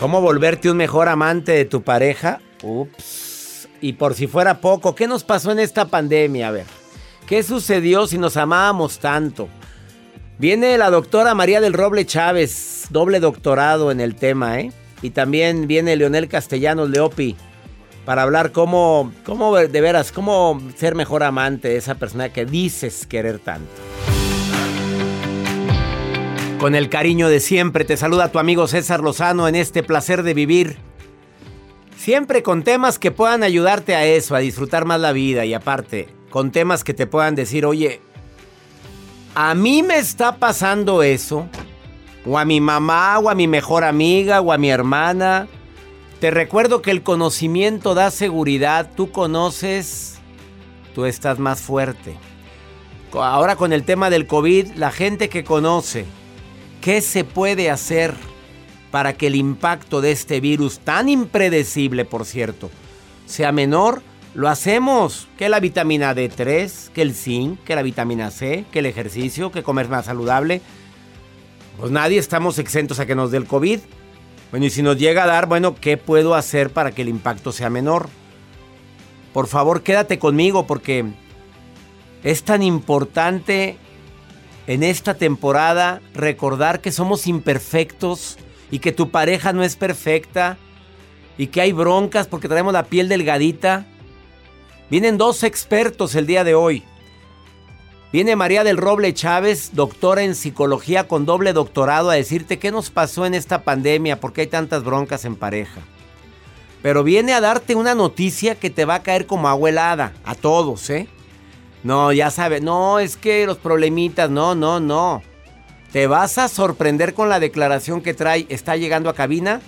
¿Cómo volverte un mejor amante de tu pareja? Ups. Y por si fuera poco, ¿qué nos pasó en esta pandemia? A ver, ¿qué sucedió si nos amábamos tanto? Viene la doctora María del Roble Chávez, doble doctorado en el tema, ¿eh? Y también viene Leonel Castellanos Leopi para hablar cómo, cómo de veras, cómo ser mejor amante de esa persona que dices querer tanto. Con el cariño de siempre te saluda tu amigo César Lozano en este placer de vivir. Siempre con temas que puedan ayudarte a eso, a disfrutar más la vida y aparte, con temas que te puedan decir, oye, a mí me está pasando eso, o a mi mamá, o a mi mejor amiga, o a mi hermana. Te recuerdo que el conocimiento da seguridad, tú conoces, tú estás más fuerte. Ahora con el tema del COVID, la gente que conoce, ¿Qué se puede hacer para que el impacto de este virus, tan impredecible por cierto, sea menor? Lo hacemos. Que la vitamina D3, que el zinc, que la vitamina C, que el ejercicio, que comer más saludable. Pues nadie estamos exentos a que nos dé el COVID. Bueno, y si nos llega a dar, bueno, ¿qué puedo hacer para que el impacto sea menor? Por favor, quédate conmigo porque es tan importante en esta temporada recordar que somos imperfectos y que tu pareja no es perfecta y que hay broncas porque traemos la piel delgadita. Vienen dos expertos el día de hoy. Viene María del Roble Chávez, doctora en psicología con doble doctorado, a decirte qué nos pasó en esta pandemia, por qué hay tantas broncas en pareja. Pero viene a darte una noticia que te va a caer como abuelada a todos, ¿eh? No, ya sabes, no, es que los problemitas, no, no, no. Te vas a sorprender con la declaración que trae, está llegando a cabina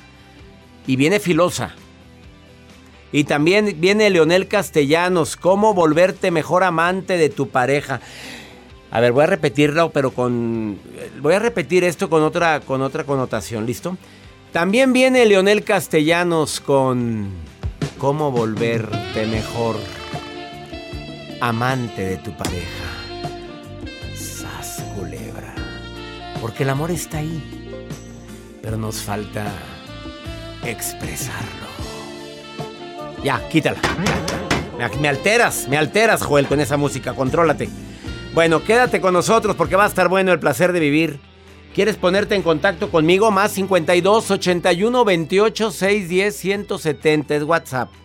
y viene filosa. Y también viene Leonel Castellanos, cómo volverte mejor amante de tu pareja. A ver, voy a repetirlo, pero con voy a repetir esto con otra con otra connotación, ¿listo? También viene Leonel Castellanos con cómo volverte mejor amante de tu pareja. Sas culebra. Porque el amor está ahí. Pero nos falta expresarlo. Ya, quítala. Me, alteras, me alteras, Joel, con esa música. Contrólate. Bueno, quédate con nosotros porque va a estar bueno el placer de vivir. ¿Quieres ponerte en contacto conmigo? Más 52 81 28 610 170 es WhatsApp.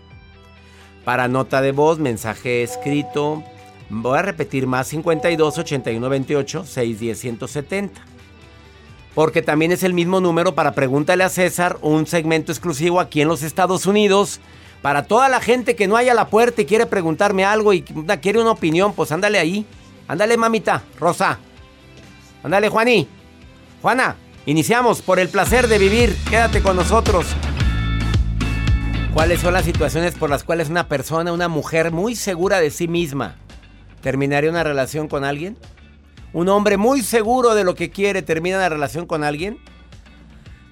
Para nota de voz, mensaje escrito. Voy a repetir más 52 81 28 610 170. porque también es el mismo número para Pregúntale a César, un segmento exclusivo aquí en los Estados Unidos. Para toda la gente que no haya la puerta y quiere preguntarme algo y quiere una opinión, pues ándale ahí. Ándale, mamita, Rosa. Ándale, Juaní. Juana, iniciamos por el placer de vivir. Quédate con nosotros. ¿Cuáles son las situaciones por las cuales una persona, una mujer muy segura de sí misma, terminaría una relación con alguien? ¿Un hombre muy seguro de lo que quiere termina una relación con alguien?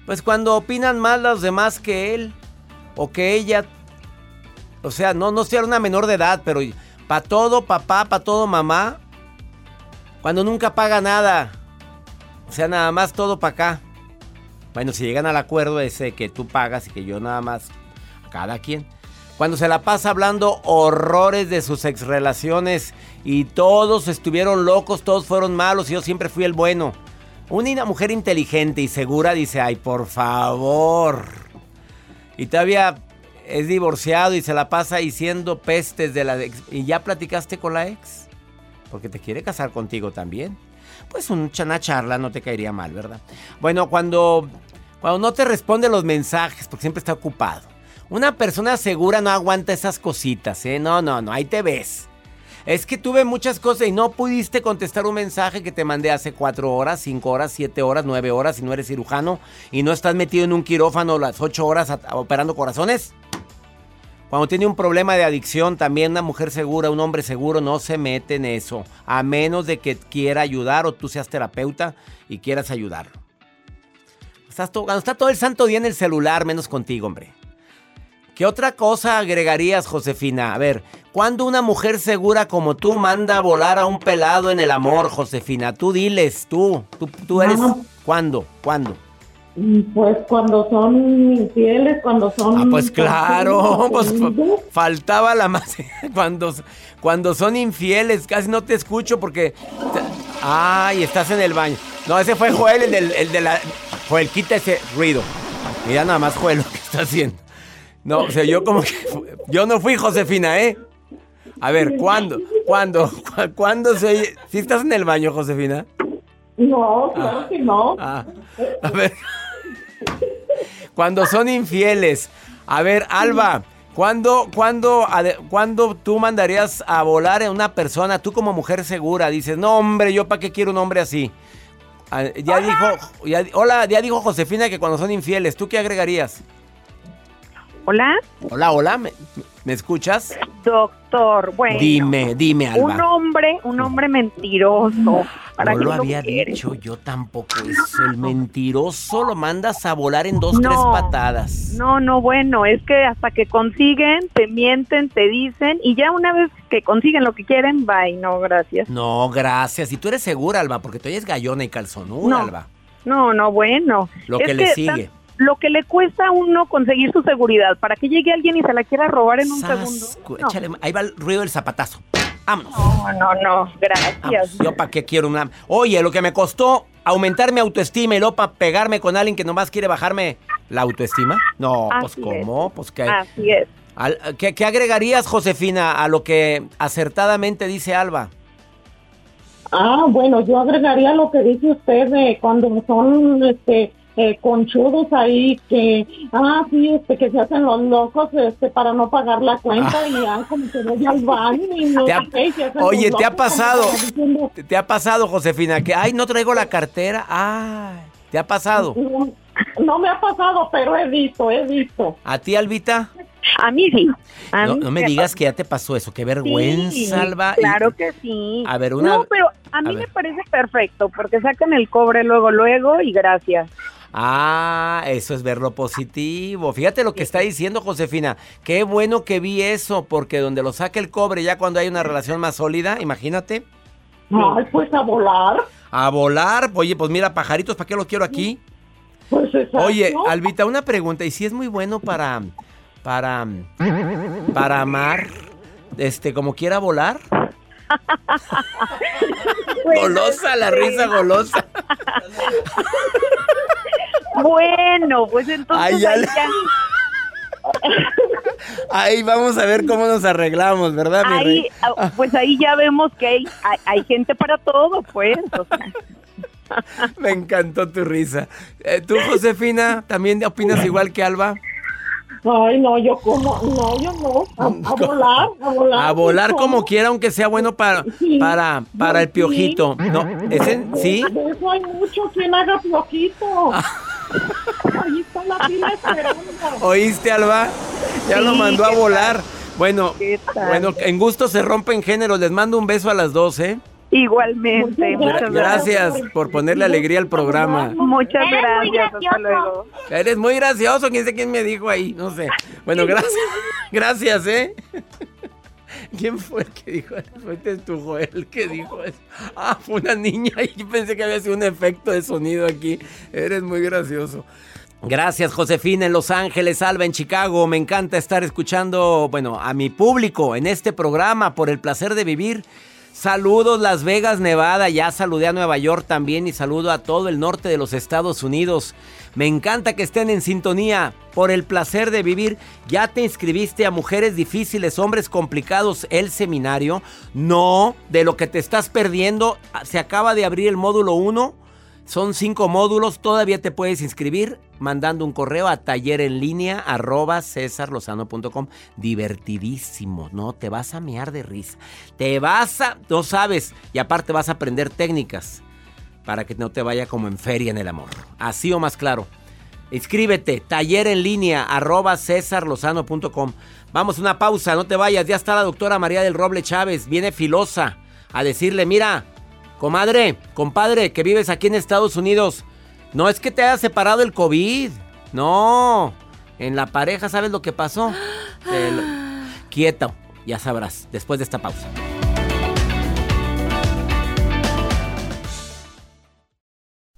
Pues cuando opinan más los demás que él o que ella. O sea, no, no sea una menor de edad, pero para todo papá, para todo mamá. Cuando nunca paga nada. O sea, nada más todo para acá. Bueno, si llegan al acuerdo ese que tú pagas y que yo nada más cada quien. Cuando se la pasa hablando horrores de sus exrelaciones y todos estuvieron locos, todos fueron malos y yo siempre fui el bueno. Una mujer inteligente y segura dice, ay, por favor. Y todavía es divorciado y se la pasa diciendo pestes de la ex. ¿Y ya platicaste con la ex? Porque te quiere casar contigo también. Pues una charla no te caería mal, ¿verdad? Bueno, cuando, cuando no te responde los mensajes, porque siempre está ocupado una persona segura no aguanta esas cositas, ¿eh? No, no, no, ahí te ves. Es que tuve muchas cosas y no pudiste contestar un mensaje que te mandé hace cuatro horas, cinco horas, siete horas, nueve horas y no eres cirujano y no estás metido en un quirófano las ocho horas operando corazones. Cuando tiene un problema de adicción, también una mujer segura, un hombre seguro no se mete en eso, a menos de que quiera ayudar o tú seas terapeuta y quieras ayudarlo. Estás está todo el santo día en el celular, menos contigo, hombre. ¿Qué otra cosa agregarías, Josefina? A ver, ¿cuándo una mujer segura como tú manda a volar a un pelado en el amor, Josefina? Tú diles, tú, tú, eres... ¿Cuándo? ¿Cuándo? Pues cuando son infieles, cuando son... Ah, pues claro, pues faltaba la más... Cuando, cuando son infieles, casi no te escucho porque... Ay, estás en el baño. No, ese fue Joel, el, del, el de la... Joel, quita ese ruido. Mira nada más Joel lo que está haciendo. No, o sea, yo como que. Yo no fui Josefina, ¿eh? A ver, ¿cuándo? ¿Cuándo? ¿Cuándo se.? ¿Sí estás en el baño, Josefina? No, claro ah, que no. Ah, a ver. Cuando son infieles. A ver, Alba. ¿Cuándo, cuándo, ¿Cuándo tú mandarías a volar a una persona, tú como mujer segura? Dices, no, hombre, ¿yo para qué quiero un hombre así? Ah, ya dijo, hola, ya dijo Josefina que cuando son infieles, ¿tú qué agregarías? Hola. Hola, hola, ¿me, escuchas? Doctor, bueno. Dime, dime, Alba. Un hombre, un hombre mentiroso. ¿Para no lo había dicho yo tampoco eso. El mentiroso lo mandas a volar en dos, tres patadas. No, no, bueno, es que hasta que consiguen, te mienten, te dicen, y ya una vez que consiguen lo que quieren, bye, no, gracias. No, gracias. Y tú eres segura, Alba, porque tú eres gallona y calzón, no, Alba. No, no, bueno. Lo que le sigue lo que le cuesta a uno conseguir su seguridad para que llegue alguien y se la quiera robar en un segundo. ahí va el ruido del zapatazo. Vámonos. No, no, no, gracias. Yo para qué quiero una... Oye, lo que me costó aumentar mi autoestima y luego para pegarme con alguien que nomás quiere bajarme la autoestima. No, pues ¿cómo? Pues que... Así es. ¿qué, ¿Qué agregarías, Josefina, a lo que acertadamente dice Alba? Ah, bueno, yo agregaría lo que dice usted de cuando son este eh, conchudos ahí que, ah, sí, este, que se hacen los locos este, para no pagar la cuenta y ya como que voy al baño y no Oye, ¿te ha pasado? ¿Te, ha pasado, Josefina? Que, ay, no traigo la cartera. Ay, ¿te ha pasado? No, me ha pasado, pero he visto, he visto. ¿A ti, Albita? A mí sí. no, me digas que ya te pasó eso. Qué vergüenza, Alba. Claro que sí. A ver, una... No, pero a mí me parece perfecto porque sacan el cobre luego, luego y gracias. Ah, eso es ver lo positivo. Fíjate lo que está diciendo Josefina. Qué bueno que vi eso, porque donde lo saque el cobre ya cuando hay una relación más sólida, imagínate. Ay, pues a volar. A volar. Oye, pues mira, pajaritos, ¿para qué los quiero aquí? Pues Oye, Albita, una pregunta. ¿Y si es muy bueno para, para, para amar, este, como quiera volar? golosa, la risa golosa. Bueno, pues entonces ahí, ya... ahí vamos a ver cómo nos arreglamos, ¿verdad, mi ahí, ah, Pues ahí ya vemos que hay, hay, gente para todo, pues. Me encantó tu risa. Eh, ¿Tú, Josefina, también opinas igual que Alba? Ay, no, yo como, no, yo no. A, a volar, a volar. A volar como quiera, aunque sea bueno para, Sí. para, para el Sí. piojito. No, ¿es en- ¿sí? De eso hay mucho quien haga piojito. Ahí está la pila esperando. ¿Oíste, Alba? Ya lo mandó a ¿qué volar. Bueno, bueno, en gusto se rompen géneros. Les mando un beso a las dos, ¿eh? Igualmente, Muchas gracias. Gracias por ponerle alegría al programa. Muchas Eres gracias, hasta luego. Eres muy gracioso. ¿Quién sé quién me dijo ahí? No sé. Bueno, gracias. Gracias, ¿eh? ¿Quién fue el que dijo eso? Fue tu Joel el que dijo eso. Ah, fue una niña y pensé que había sido un efecto de sonido aquí. Eres muy gracioso. Gracias, Josefina en Los Ángeles, Alba en Chicago. Me encanta estar escuchando, bueno, a mi público en este programa por el placer de vivir. Saludos Las Vegas, Nevada. Ya saludé a Nueva York también y saludo a todo el norte de los Estados Unidos. Me encanta que estén en sintonía por el placer de vivir. ¿Ya te inscribiste a Mujeres Difíciles, Hombres Complicados, el seminario? No, de lo que te estás perdiendo. Se acaba de abrir el módulo 1. Son cinco módulos, todavía te puedes inscribir mandando un correo a taller en línea. Divertidísimo, ¿no? Te vas a mear de risa. Te vas a, no sabes, y aparte vas a aprender técnicas para que no te vaya como en feria en el amor. Así o más claro. Inscríbete, taller en línea. Vamos una pausa, no te vayas. Ya está la doctora María del Roble Chávez, viene filosa a decirle, mira, Comadre, compadre, que vives aquí en Estados Unidos, no es que te haya separado el COVID. No. En la pareja, ¿sabes lo que pasó? Lo- Quieto, ya sabrás, después de esta pausa.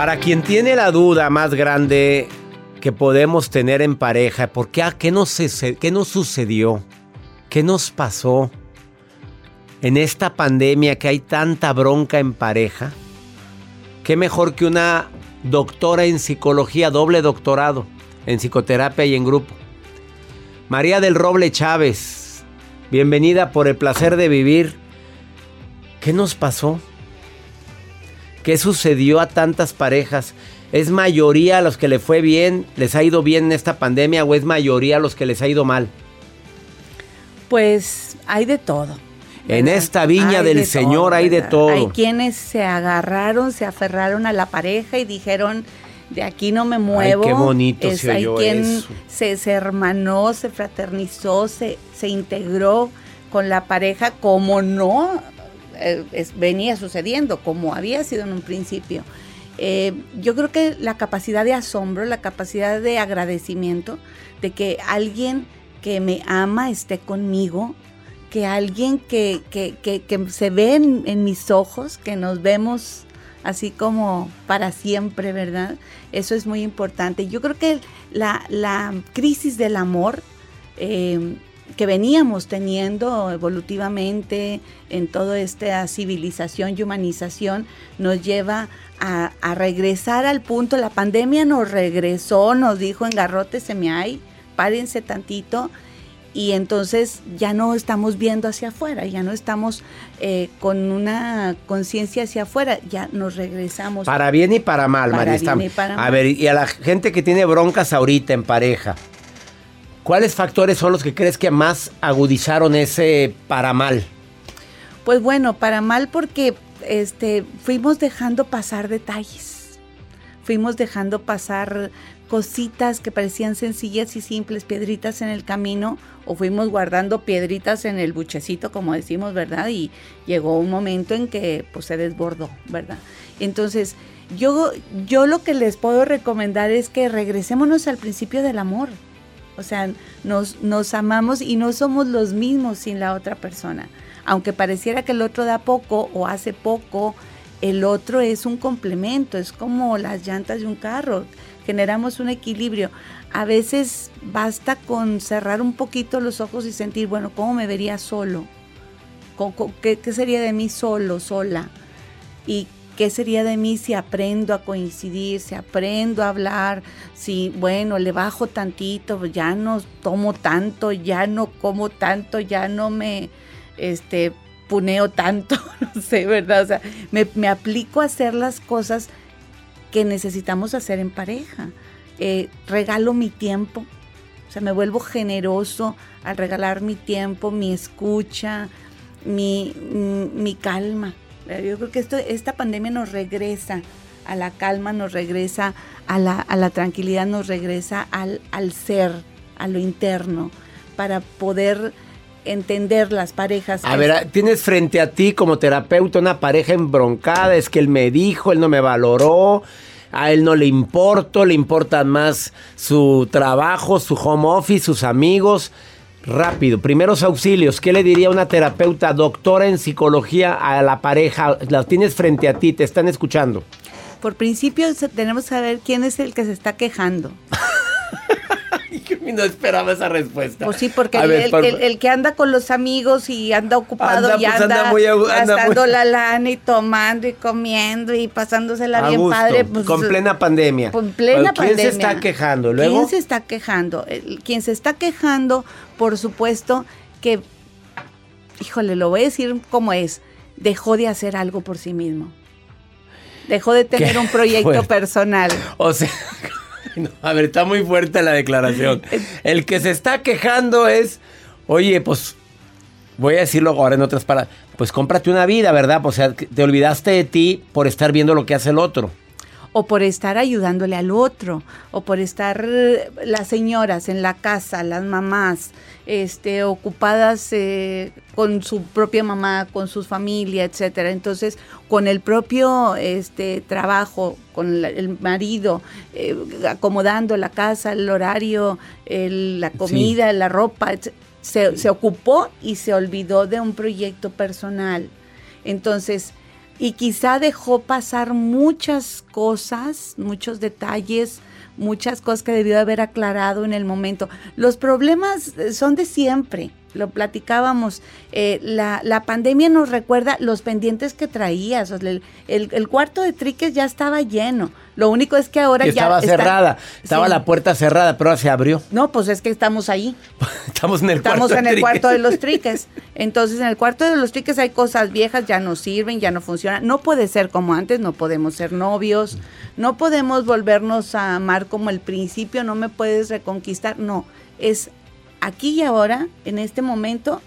Para quien tiene la duda más grande que podemos tener en pareja, ¿por qué, qué, nos, qué nos sucedió? ¿Qué nos pasó en esta pandemia que hay tanta bronca en pareja? ¿Qué mejor que una doctora en psicología, doble doctorado en psicoterapia y en grupo? María del Roble Chávez, bienvenida por el placer de vivir. ¿Qué nos pasó? ¿Qué sucedió a tantas parejas? ¿Es mayoría a los que le fue bien, les ha ido bien en esta pandemia o es mayoría a los que les ha ido mal? Pues hay de todo. En ¿verdad? esta viña Hay del de Señor hay de todo. Hay quienes se agarraron, se aferraron a la pareja y dijeron, de aquí no me muevo. qué bonito se hay oyó quien eso. Se, se hermanó, se fraternizó, se, se integró con la pareja como no eh, venía sucediendo, como había sido en un principio. Eh, yo creo que la capacidad de asombro, la capacidad de agradecimiento de que alguien que me ama esté conmigo, que alguien que, que- que- que se ve en, en mis ojos, que nos vemos así como para siempre, ¿verdad? Eso es muy importante. Yo creo que la, la crisis del amor eh, que veníamos teniendo evolutivamente en toda esta civilización y humanización nos lleva a, a regresar al punto. La pandemia nos regresó, nos dijo en garrote se me hay, párense tantito y entonces ya no estamos viendo hacia afuera, ya no estamos eh, con una conciencia hacia afuera, ya nos regresamos. Para bien y para mal, Para María. bien y para A mal. ver, y a la gente que tiene broncas ahorita en pareja, ¿cuáles factores son los que crees que más agudizaron ese para mal? Pues bueno, para mal porque este, fuimos dejando pasar detalles, fuimos dejando pasar cositas que parecían sencillas y simples, piedritas en el camino, o fuimos guardando piedritas en el buchecito, como decimos, ¿verdad? Y llegó un momento en que pues se desbordó, ¿verdad? Entonces, yo, yo lo que les puedo recomendar es que regresémonos al principio del amor. O sea, nos, nos amamos y no somos los mismos sin la otra persona. Aunque pareciera que el otro da poco o hace poco, el otro es un complemento, es como las llantas de un carro generamos un equilibrio. A veces basta con cerrar un poquito los ojos y sentir, bueno, ¿cómo me vería solo? ¿Qué, sería de mí solo, sola? ¿Y qué sería de mí si aprendo a coincidir, si aprendo a hablar, si, bueno, le bajo tantito, ya no tomo tanto, ya no como tanto, ya no me, este, puneo tanto, no sé, ¿verdad? O sea, me, me aplico a hacer las cosas que necesitamos hacer en pareja. Eh, regalo mi tiempo, o sea, me vuelvo generoso al regalar mi tiempo, mi escucha, mi, mi, calma. Eh, yo creo que esto, esta pandemia nos regresa a la calma, nos regresa a la, a la tranquilidad, nos regresa al, al ser, a lo interno, para poder entender las parejas. A ver, tienes frente a ti como terapeuta una pareja embroncada, es que él me dijo, él no me valoró, a él no le importo, le importan más su trabajo, su home office, sus amigos. Rápido, primeros auxilios, ¿qué le diría una terapeuta, doctora en psicología a la pareja? La tienes frente a ti, te están escuchando. Por principio tenemos que saber quién es el que se está quejando. no esperaba esa respuesta. Pues sí, porque el, que anda con los amigos y anda ocupado y pues anda, gastando la lana y tomando y comiendo y pasándosela bien padre. Pues, con plena pandemia. Con plena ¿Quién se está quejando? ¿Luego? ¿Quién se está quejando? quien se está quejando, por supuesto, que, híjole, lo voy a decir como es, dejó de hacer algo por sí mismo. Dejó de tener un proyecto personal. O sea, a ver, está muy fuerte la declaración. El que se está quejando es, oye, pues voy a decirlo ahora en otras palabras, pues cómprate una vida, ¿verdad? O sea, te olvidaste de ti por estar viendo lo que hace el otro o por estar ayudándole al otro, o por estar eh, las señoras en la casa, las mamás, este, ocupadas eh, con su propia mamá, con su familia, etcétera. Entonces, con el propio este, trabajo, con el marido, eh, acomodando la casa, el horario, la comida, la ropa, se, se ocupó y se olvidó de un proyecto personal. Entonces, y quizá dejó pasar muchas cosas, muchos detalles, muchas cosas que debió haber aclarado en el momento. Los problemas eh, son de siempre lo platicábamos, eh, la, la, pandemia nos recuerda los pendientes que traías, el, el, cuarto de triques ya estaba lleno, lo único es que ahora ya... Estaba cerrada, estaba la puerta cerrada, pero ahora se abrió. No, pues es que estamos ahí. estamos en el estamos cuarto. en el cuarto de los triques. Entonces en el cuarto de los triques hay cosas viejas, ya no sirven, ya no funcionan. No puede ser como antes, no podemos ser novios, no podemos volvernos a amar como el principio, no me puedes reconquistar, no. Es aquí y ahora, en este momento,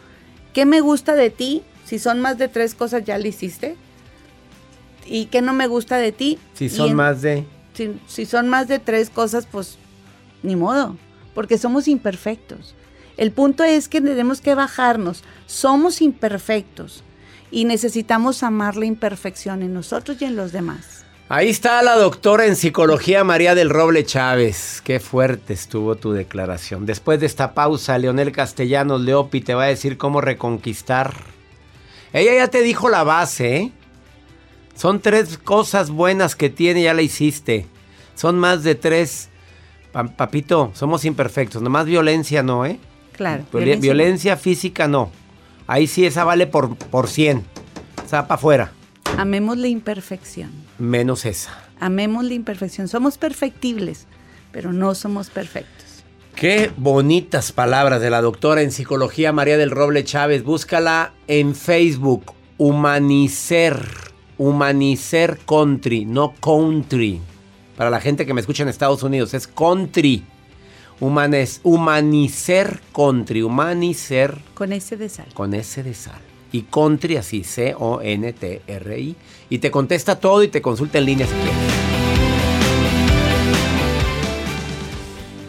¿qué me gusta de ti? Si son más de tres cosas, ya lo hiciste. ¿Y qué no me gusta de ti? Si son más de... Si, si son más de tres cosas, pues ni modo, porque somos imperfectos. El punto es que tenemos que bajarnos. Somos imperfectos y necesitamos amar la imperfección en nosotros y en los demás. Ahí está la doctora en psicología María del Roble Chávez. Qué fuerte estuvo tu declaración. Después de esta pausa, Leonel Castellanos Leopi te va a decir cómo reconquistar. Ella ya te dijo la base, ¿eh? Son tres cosas buenas que tiene, ya la hiciste. Son más de tres. papito, somos imperfectos. Nomás violencia no, ¿eh? Claro. Violencia, física no. Ahí sí esa vale por, por 100. Zapa afuera. Amemos la imperfección. Menos esa. Amemos la imperfección. Somos perfectibles, pero no somos perfectos. Qué bonitas palabras de la doctora en psicología María del Roble Chávez. Búscala en Facebook. Humanicer. Humanicer Country, no country. Para la gente que me escucha en Estados Unidos, es country. Humanes, humanicer country. Humanicer. Con ese de sal. Con ese de sal. Y Country, así C-O-N-T-R-I. Y te contesta todo y te consulta en línea.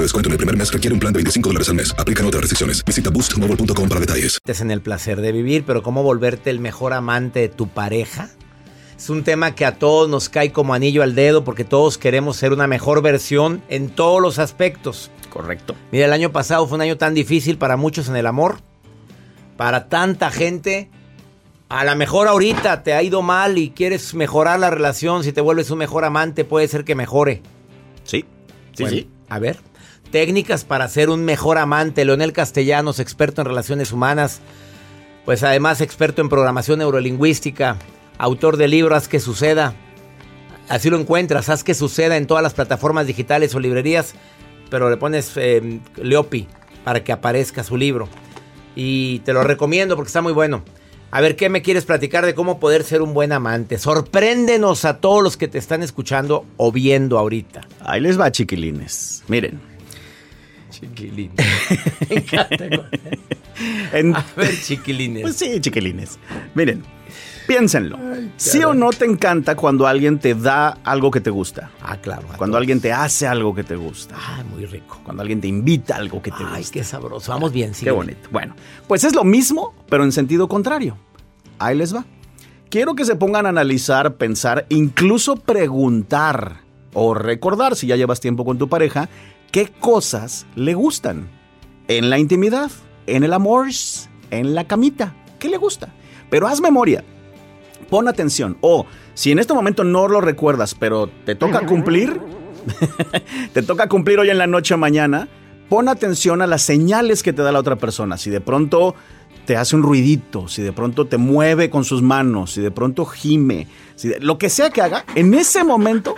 de descuento en el primer mes requiere un plan de 25 dólares al mes. Aplican otras restricciones. Visita boostmobile.com para detalles. Es en el placer de vivir, pero cómo volverte el mejor amante de tu pareja. Es un tema que a todos nos cae como anillo al dedo porque todos queremos ser una mejor versión en todos los aspectos. Correcto. Mira, el año pasado fue un año tan difícil para muchos en el amor. Para tanta gente. A lo mejor ahorita te ha ido mal y quieres mejorar la relación. Si te vuelves un mejor amante, puede ser que mejore. Sí, sí, Bueno, sí. A ver. Técnicas para ser un mejor amante. Leonel Castellanos, experto en relaciones humanas. Pues además experto en programación neurolingüística. Autor del libro Haz que suceda. Así lo encuentras. Haz que suceda en todas las plataformas digitales o librerías. Pero le pones eh, Leopi para que aparezca su libro. Y te lo recomiendo porque está muy bueno. A ver, ¿qué me quieres platicar de cómo poder ser un buen amante? Sorpréndenos a todos los que te están escuchando o viendo ahorita. Ahí les va, chiquilines. Miren. Chiquilines. Me encanta. En- A ver, chiquilines. Pues sí, chiquilines. Miren, piénsenlo. ¿Sí o no te encanta cuando alguien te da algo que te gusta? Ah, claro. Cuando todos. alguien te hace algo que te gusta. Ay, muy rico. Cuando alguien te invita a algo que te Ay, gusta. qué sabroso. Vamos bien, sí. Qué bonito. Bueno, pues es lo mismo, pero en sentido contrario. Ahí les va. Quiero que se pongan a analizar, pensar, incluso preguntar o recordar, si ya llevas tiempo con tu pareja, qué cosas le gustan. En la intimidad, en el amor, en la camita. ¿Qué le gusta? Pero haz memoria. Pon atención. O si en este momento no lo recuerdas, pero te toca cumplir, te toca cumplir hoy en la noche o mañana, pon atención a las señales que te da la otra persona. Si de pronto te hace un ruidito, si de pronto te mueve con sus manos, si de pronto gime, si lo que sea que haga, en ese momento,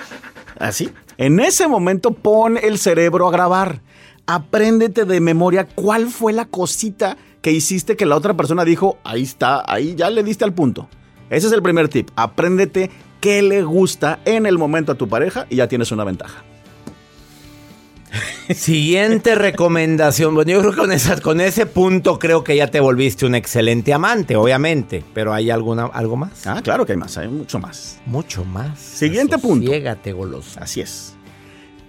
así, en ese momento pon el cerebro a grabar. Apréndete de memoria cuál fue la cosita que hiciste que la otra persona dijo, ahí está, ahí ya le diste al punto. Ese es el primer tip. Apréndete qué le gusta en el momento a tu pareja y ya tienes una ventaja. Siguiente recomendación. Bueno, yo creo que con, esa- con ese punto creo que ya te volviste un excelente amante, obviamente. Pero ¿hay alguna, algo más? Ah, claro que hay más, hay mucho más. Mucho más. Siguiente punto. Sosiégate, golosa. Así es.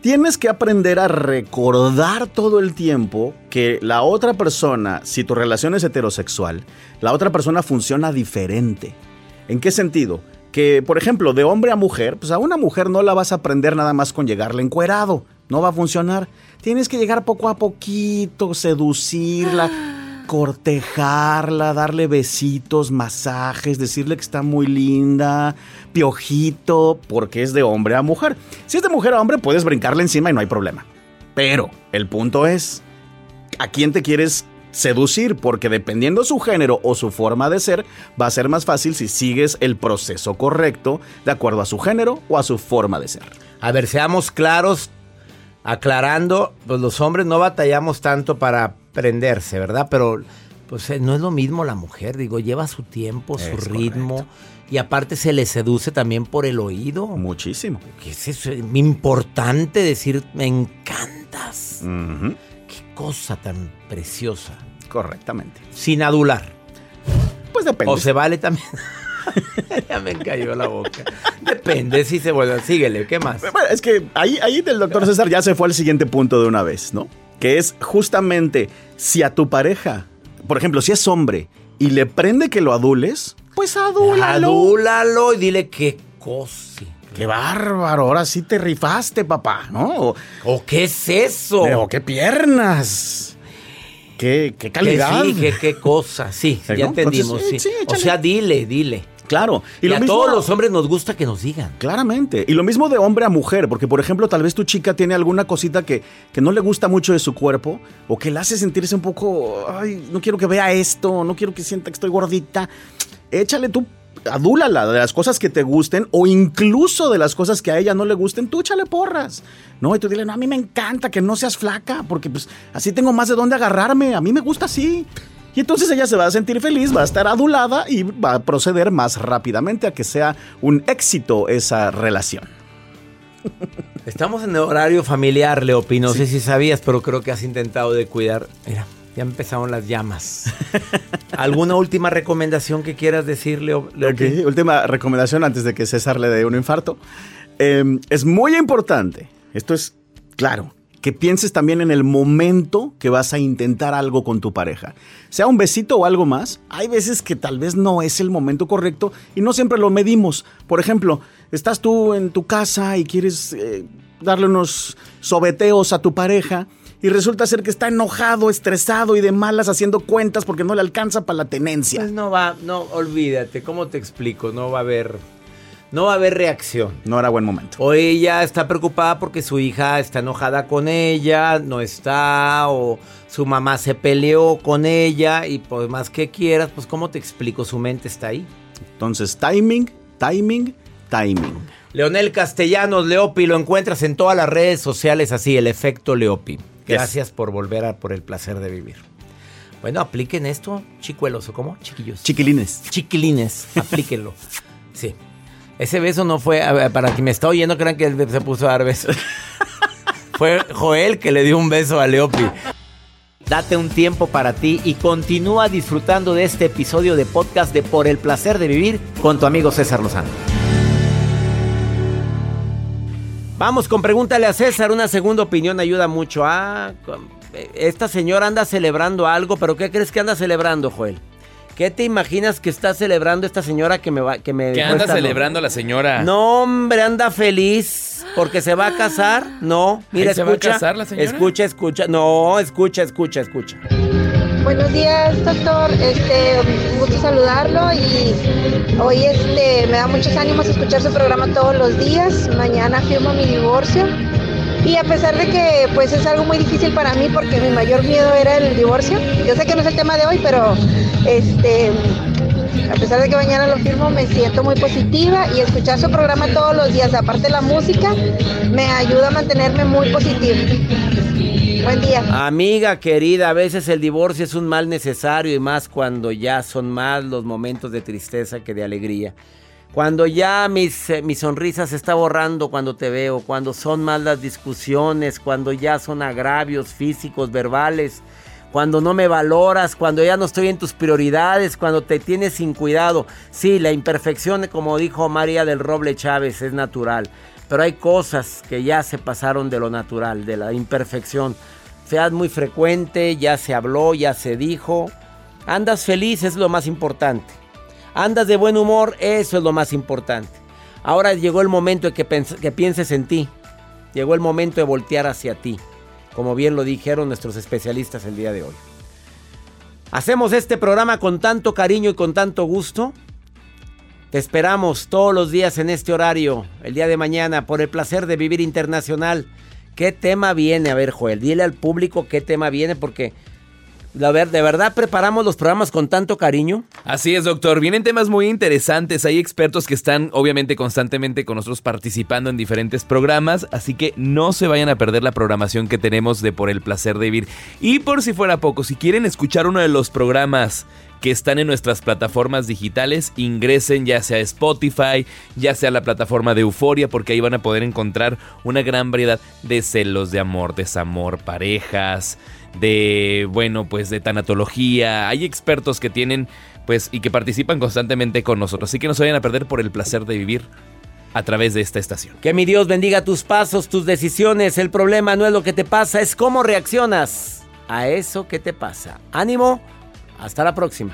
Tienes que aprender a recordar todo el tiempo que la otra persona, si tu relación es heterosexual, la otra persona funciona diferente. ¿En qué sentido? Que, por ejemplo, de hombre a mujer, pues a una mujer no la vas a aprender nada más con llegarle encuerado. No va a funcionar. Tienes que llegar poco a poquito, seducirla, cortejarla, darle besitos, masajes, decirle que está muy linda, piojito, porque es de hombre a mujer. Si es de mujer a hombre, puedes brincarle encima y no hay problema. Pero el punto es, ¿a quién te quieres seducir? Porque dependiendo su género o su forma de ser, va a ser más fácil si sigues el proceso correcto de acuerdo a su género o a su forma de ser. A ver, seamos claros, aclarando, pues los hombres no batallamos tanto para prenderse, ¿verdad? Pero pues eh, no es lo mismo la mujer, digo, lleva su tiempo, su ritmo y aparte se le seduce también por el oído. Muchísimo. Que es eso, es importante decir, me encantas. Qué cosa tan preciosa. Correctamente. Sin adular. Pues depende. O se vale también. ya me cayó la boca. Depende si se vuelve. Síguele, ¿qué más? Bueno, es que ahí, ahí del doctor César ya se fue al siguiente punto de una vez, ¿no? Que es justamente si a tu pareja, por ejemplo, si es hombre y le prende que lo adules, pues adúlalo. Adúlalo y dile qué cosa. Qué bárbaro, ahora sí te rifaste, papá, ¿no? O, qué es eso. O qué piernas. Qué, qué calidad. sí, qué, qué cosa. Sí, ya entendimos. sí. o sea, dile, dile. Claro. Y, a todos los hombres nos gusta que nos digan. Claramente. Y lo mismo de hombre a mujer, porque por ejemplo, tal vez tu chica tiene alguna cosita que, que no le gusta mucho de su cuerpo o que la hace sentirse un poco, ay, no quiero que vea esto, no quiero que sienta que estoy gordita. Échale tú adúlala de las cosas que te gusten o incluso de las cosas que a ella no le gusten, tú échale porras. No, y tú dile, no, a mí me encanta que no seas flaca, porque pues así tengo más de dónde agarrarme, a mí me gusta así. Y entonces ella se va a sentir feliz, va a estar adulada y va a proceder más rápidamente a que sea un éxito esa relación. Estamos en el horario familiar, Leopi. No sé si sabías, pero creo que has intentado de cuidar. Mira, ya empezaron las llamas. ¿Alguna última recomendación que quieras decir, Leo? Última recomendación antes de que César le dé un infarto. Em, es muy importante, esto es claro, que pienses también en el momento que vas a intentar algo con tu pareja. Sea un besito o algo más, hay veces que tal vez no es el momento correcto y no siempre lo medimos. Por ejemplo, estás tú en tu casa y quieres eh, darle unos sobeteos a tu pareja y resulta ser que está enojado, estresado y de malas haciendo cuentas porque no le alcanza para la tenencia. Pues no va, no, olvídate, ¿cómo te explico? No va a haber no va a haber reacción. No era buen momento. O ella está preocupada porque su hija está enojada con ella, no está, o su mamá se peleó con ella y pues más que quieras, pues cómo te explico, su mente está ahí. Entonces, timing, timing, timing. Leonel Castellanos, Leopi, lo encuentras en todas las redes sociales así, el efecto Leopi. Gracias por volver a por el placer de vivir. Bueno, apliquen esto, chicuelos, ¿o cómo? Chiquillos. Chiquilines. Chiquilines, aplíquenlo. Sí. Ese beso no fue, para quien me está oyendo, crean que él se puso a dar besos. fue Joel que le dio un beso a Leopi. Date un tiempo para ti y continúa disfrutando de este episodio de podcast de Por el placer de vivir con tu amigo César Lozano. Vamos con pregúntale a César, una segunda opinión ayuda mucho. Ah, esta señora anda celebrando algo, pero ¿qué crees que anda celebrando, Joel? ¿Qué te imaginas que está celebrando esta señora que me va que me ¿Qué anda celebrando la señora? No, hombre, anda feliz porque se va a casar. No, mira, escucha. ¿Se va a casar la señora? Escucha, escucha. No, escucha, escucha, escucha. Buenos días, doctor. Este, un gusto saludarlo y hoy este me da muchos ánimos escuchar su programa todos los días. Mañana firmo mi divorcio. Y a pesar de que pues es algo muy difícil para mí porque mi mayor miedo era el divorcio. Yo sé que no es el tema de hoy, pero este a pesar de que mañana lo firmo, me siento muy positiva y escuchar su programa todos los días, aparte la música, me ayuda a mantenerme muy positiva. Buen día. Amiga querida, a veces el divorcio es un mal necesario y más cuando ya son más los momentos de tristeza que de alegría. Cuando ya mis, eh, mi sonrisa se está borrando cuando te veo, cuando son más las discusiones, cuando ya son agravios físicos, verbales, cuando no me valoras, cuando ya no estoy en tus prioridades, cuando te tienes sin cuidado. Sí, la imperfección, como dijo María del Roble Chávez, es natural, pero hay cosas que ya se pasaron de lo natural, de la imperfección. Fead muy frecuente, ya se habló, ya se dijo. Andas feliz, es lo más importante. Andas de buen humor, eso es lo más importante. Ahora llegó el momento de que, pienses en ti. Llegó el momento de voltear hacia ti, como bien lo dijeron nuestros especialistas el día de hoy. Hacemos este programa con tanto cariño y con tanto gusto. Te esperamos todos los días en este horario, el día de mañana, por el placer de vivir internacional. ¿Qué tema viene? A ver, Joel, dile al público qué tema viene porque a ver, ¿de verdad preparamos los programas con tanto cariño? Así es, doctor. Vienen temas muy interesantes. Hay expertos que están, obviamente, constantemente con nosotros participando en diferentes programas. Así que no se vayan a perder la programación que tenemos de Por el Placer de Vivir. Y por si fuera poco, si quieren escuchar uno de los programas que están en nuestras plataformas digitales, ingresen ya sea Spotify, ya sea la plataforma de Euforia, porque ahí van a poder encontrar una gran variedad de celos, de amor, desamor, parejas de, bueno, pues de tanatología. Hay expertos que tienen, pues, y que participan constantemente con nosotros. Así que no se vayan a perder por el placer de vivir a través de esta estación. Que mi Dios bendiga tus pasos, tus decisiones. El problema no es lo que te pasa, es cómo reaccionas a eso que te pasa. Ánimo, hasta la próxima.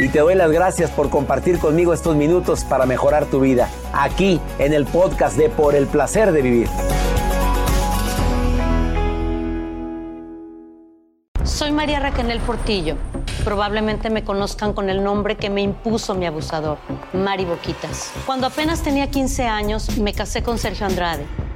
Y te doy las gracias por compartir conmigo estos minutos para mejorar tu vida, aquí en el podcast de Por el Placer de Vivir. Soy María Raquel Portillo. Probablemente me conozcan con el nombre que me impuso mi abusador, Mari Boquitas. Cuando apenas tenía 15 años, me casé con Sergio Andrade,